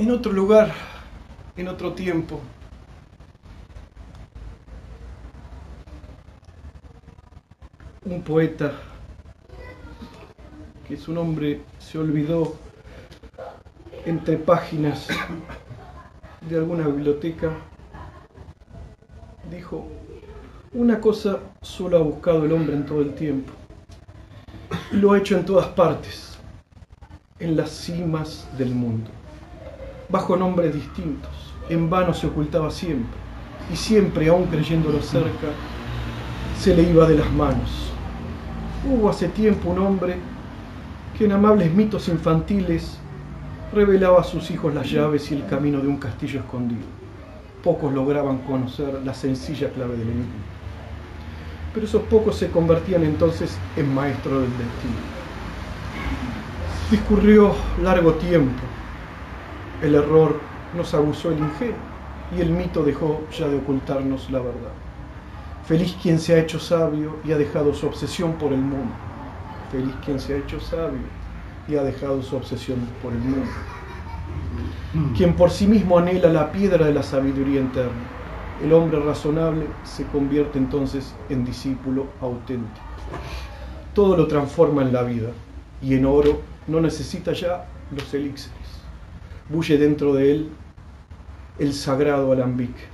En otro lugar, en otro tiempo, un poeta que su nombre se olvidó entre páginas de alguna biblioteca, dijo, una cosa solo ha buscado el hombre en todo el tiempo, lo ha hecho en todas partes, en las cimas del mundo, bajo nombres distintos, en vano se ocultaba siempre, y siempre, aún creyéndolo cerca, se le iba de las manos. Hubo hace tiempo un hombre que en amables mitos infantiles revelaba a sus hijos las llaves y el camino de un castillo escondido. Pocos lograban conocer la sencilla clave del enigma. Pero esos pocos se convertían entonces en maestros del destino. Discurrió largo tiempo. El error nos abusó el ingenio y el mito dejó ya de ocultarnos la verdad. Feliz quien se ha hecho sabio y ha dejado su obsesión por el mundo. Feliz quien se ha hecho sabio y ha dejado su obsesión por el mundo. Quien por sí mismo anhela la piedra de la sabiduría interna. El hombre razonable se convierte entonces en discípulo auténtico. Todo lo transforma en la vida y en oro no necesita ya los elixires. Bulle dentro de él el sagrado alambique.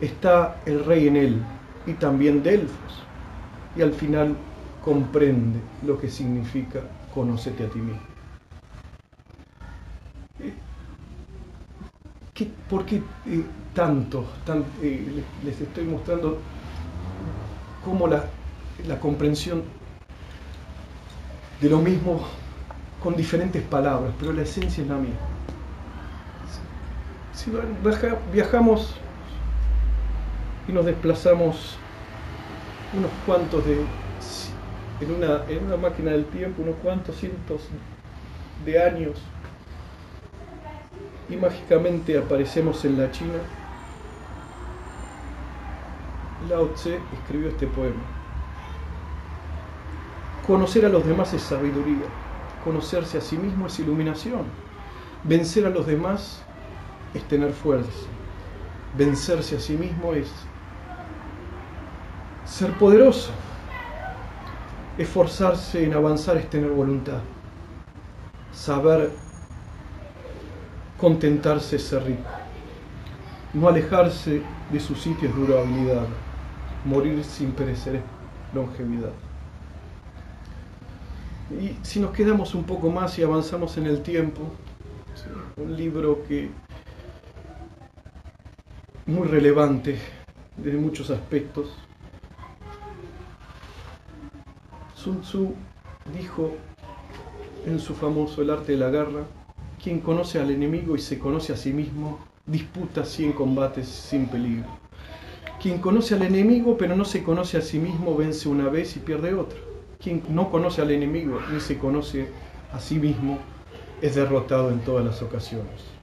Está el rey en él y también Delfos. Y al final comprende lo que significa conócete a ti mismo. ¿Qué, ¿Por qué eh, tanto? Tan, eh, les estoy mostrando cómo la comprensión de lo mismo con diferentes palabras, pero la esencia es la misma. Si viajamos y nos desplazamos unos cuantos de en una, en una máquina del tiempo, unos cuantos cientos de años, y mágicamente aparecemos en la China, Lao Tse escribió este poema. Conocer a los demás es sabiduría, conocerse a sí mismo es iluminación, vencer a los demás es tener fuerza, vencerse a sí mismo es ser poderoso. Esforzarse en avanzar es tener voluntad. Saber contentarse es ser rico. No alejarse de su sitio es durabilidad. Morir sin perecer es longevidad. Y si nos quedamos un poco más y avanzamos en el tiempo, un libro que muy relevante desde muchos aspectos, Sun Tzu dijo en su famoso El arte de la guerra, quien conoce al enemigo y se conoce a sí mismo, disputa cien combates sin peligro. Quien conoce al enemigo pero no se conoce a sí mismo, vence una vez y pierde otra. Quien no conoce al enemigo ni se conoce a sí mismo, es derrotado en todas las ocasiones.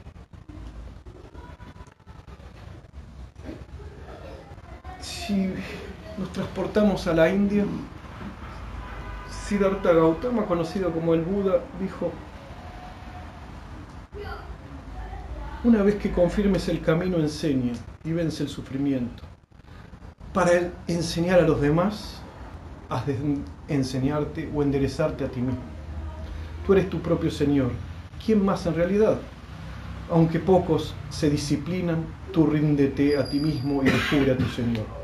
Si nos transportamos a la India, Siddhartha Gautama, conocido como el Buda, dijo, una vez que confirmes el camino, enseña y vence el sufrimiento. Para enseñar a los demás, has de enseñarte o enderezarte a ti mismo. Tú eres tu propio Señor. ¿Quién más en realidad? Aunque pocos se disciplinan, tú ríndete a ti mismo y descubre a tu Señor.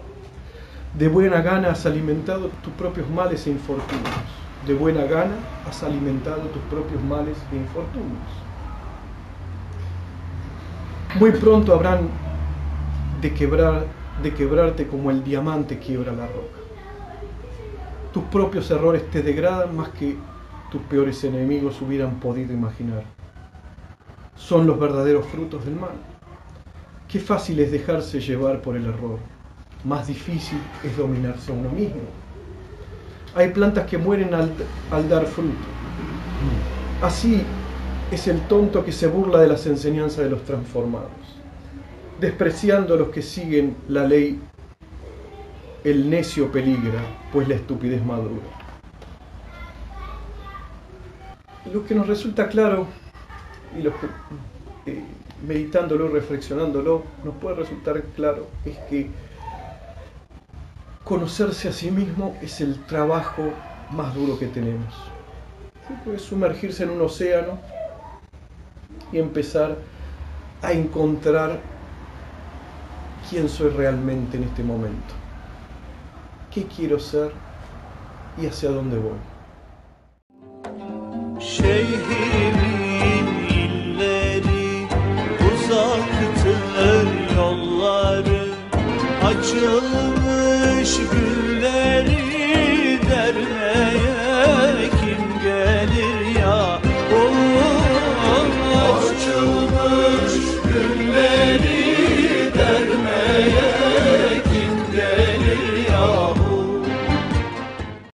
De buena gana has alimentado tus propios males e infortunios. De buena gana has alimentado tus propios males e infortunios. Muy pronto habrán de, quebrar, de quebrarte como el diamante quiebra la roca. Tus propios errores te degradan más que tus peores enemigos hubieran podido imaginar. Son los verdaderos frutos del mal. Qué fácil es dejarse llevar por el error más difícil es dominarse a uno mismo. Hay plantas que mueren al, dar fruto. Así es el tonto que se burla de las enseñanzas de los transformados, despreciando a los que siguen la ley. El necio peligra, pues la estupidez madura. Lo que nos resulta claro y lo que eh, meditándolo, reflexionándolo, nos puede resultar claro es que conocerse a sí mismo es el trabajo más duro que tenemos. Puede sumergirse en un océano y empezar a encontrar quién soy realmente en este momento, qué quiero ser y hacia dónde voy. should be